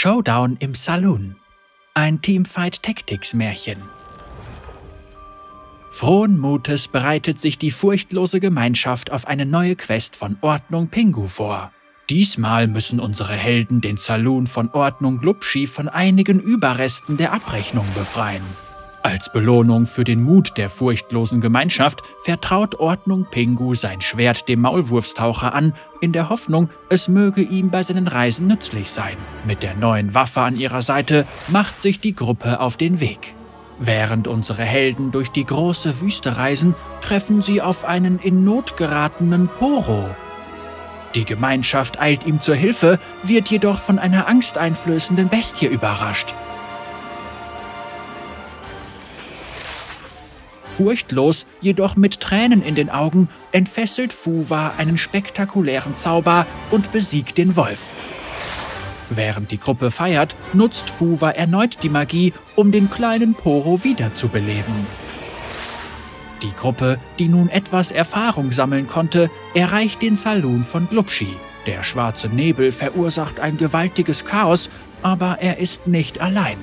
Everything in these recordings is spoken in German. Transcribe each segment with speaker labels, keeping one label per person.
Speaker 1: Showdown im Saloon. Ein Teamfight Tactics Märchen. Frohen Mutes bereitet sich die furchtlose Gemeinschaft auf eine neue Quest von Ordnung Pingu vor. Diesmal müssen unsere Helden den Saloon von Ordnung Glubschi von einigen Überresten der Abrechnung befreien. Als Belohnung für den Mut der furchtlosen Gemeinschaft vertraut Ordnung Pingu sein Schwert dem Maulwurfstaucher an, in der Hoffnung, es möge ihm bei seinen Reisen nützlich sein. Mit der neuen Waffe an ihrer Seite macht sich die Gruppe auf den Weg. Während unsere Helden durch die große Wüste reisen, treffen sie auf einen in Not geratenen Poro. Die Gemeinschaft eilt ihm zur Hilfe, wird jedoch von einer angsteinflößenden Bestie überrascht. Furchtlos, jedoch mit Tränen in den Augen, entfesselt Fuwa einen spektakulären Zauber und besiegt den Wolf. Während die Gruppe feiert, nutzt Fuwa erneut die Magie, um den kleinen Poro wiederzubeleben. Die Gruppe, die nun etwas Erfahrung sammeln konnte, erreicht den Saloon von Glubschi. Der schwarze Nebel verursacht ein gewaltiges Chaos, aber er ist nicht allein.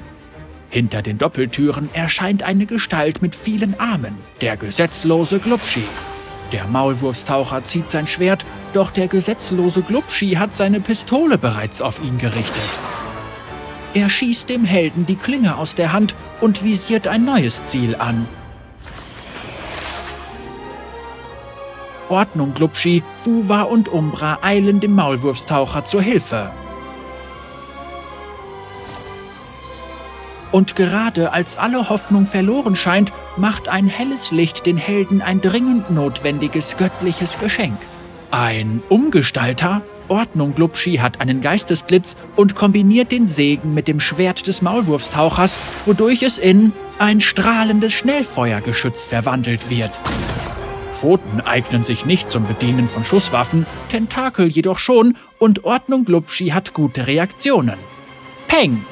Speaker 1: Hinter den Doppeltüren erscheint eine Gestalt mit vielen Armen, der gesetzlose Glubschi. Der Maulwurfstaucher zieht sein Schwert, doch der gesetzlose Glubschi hat seine Pistole bereits auf ihn gerichtet. Er schießt dem Helden die Klinge aus der Hand und visiert ein neues Ziel an. Ordnung, Glubschi, Fuwa und Umbra eilen dem Maulwurfstaucher zur Hilfe. Und gerade als alle Hoffnung verloren scheint, macht ein helles Licht den Helden ein dringend notwendiges göttliches Geschenk. Ein Umgestalter? Ordnung Glubschi hat einen Geistesblitz und kombiniert den Segen mit dem Schwert des Maulwurfstauchers, wodurch es in ein strahlendes Schnellfeuergeschütz verwandelt wird. Pfoten eignen sich nicht zum Bedienen von Schusswaffen, Tentakel jedoch schon und Ordnung Glubschi hat gute Reaktionen. Peng!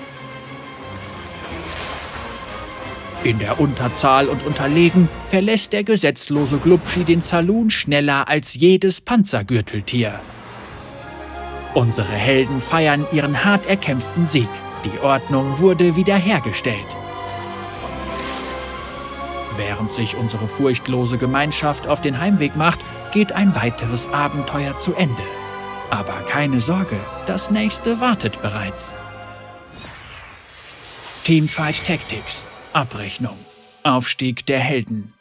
Speaker 1: In der Unterzahl und unterlegen verlässt der gesetzlose Glubschi den Saloon schneller als jedes Panzergürteltier. Unsere Helden feiern ihren hart erkämpften Sieg. Die Ordnung wurde wiederhergestellt. Während sich unsere furchtlose Gemeinschaft auf den Heimweg macht, geht ein weiteres Abenteuer zu Ende. Aber keine Sorge, das nächste wartet bereits. Teamfight Tactics Abrechnung. Aufstieg der Helden.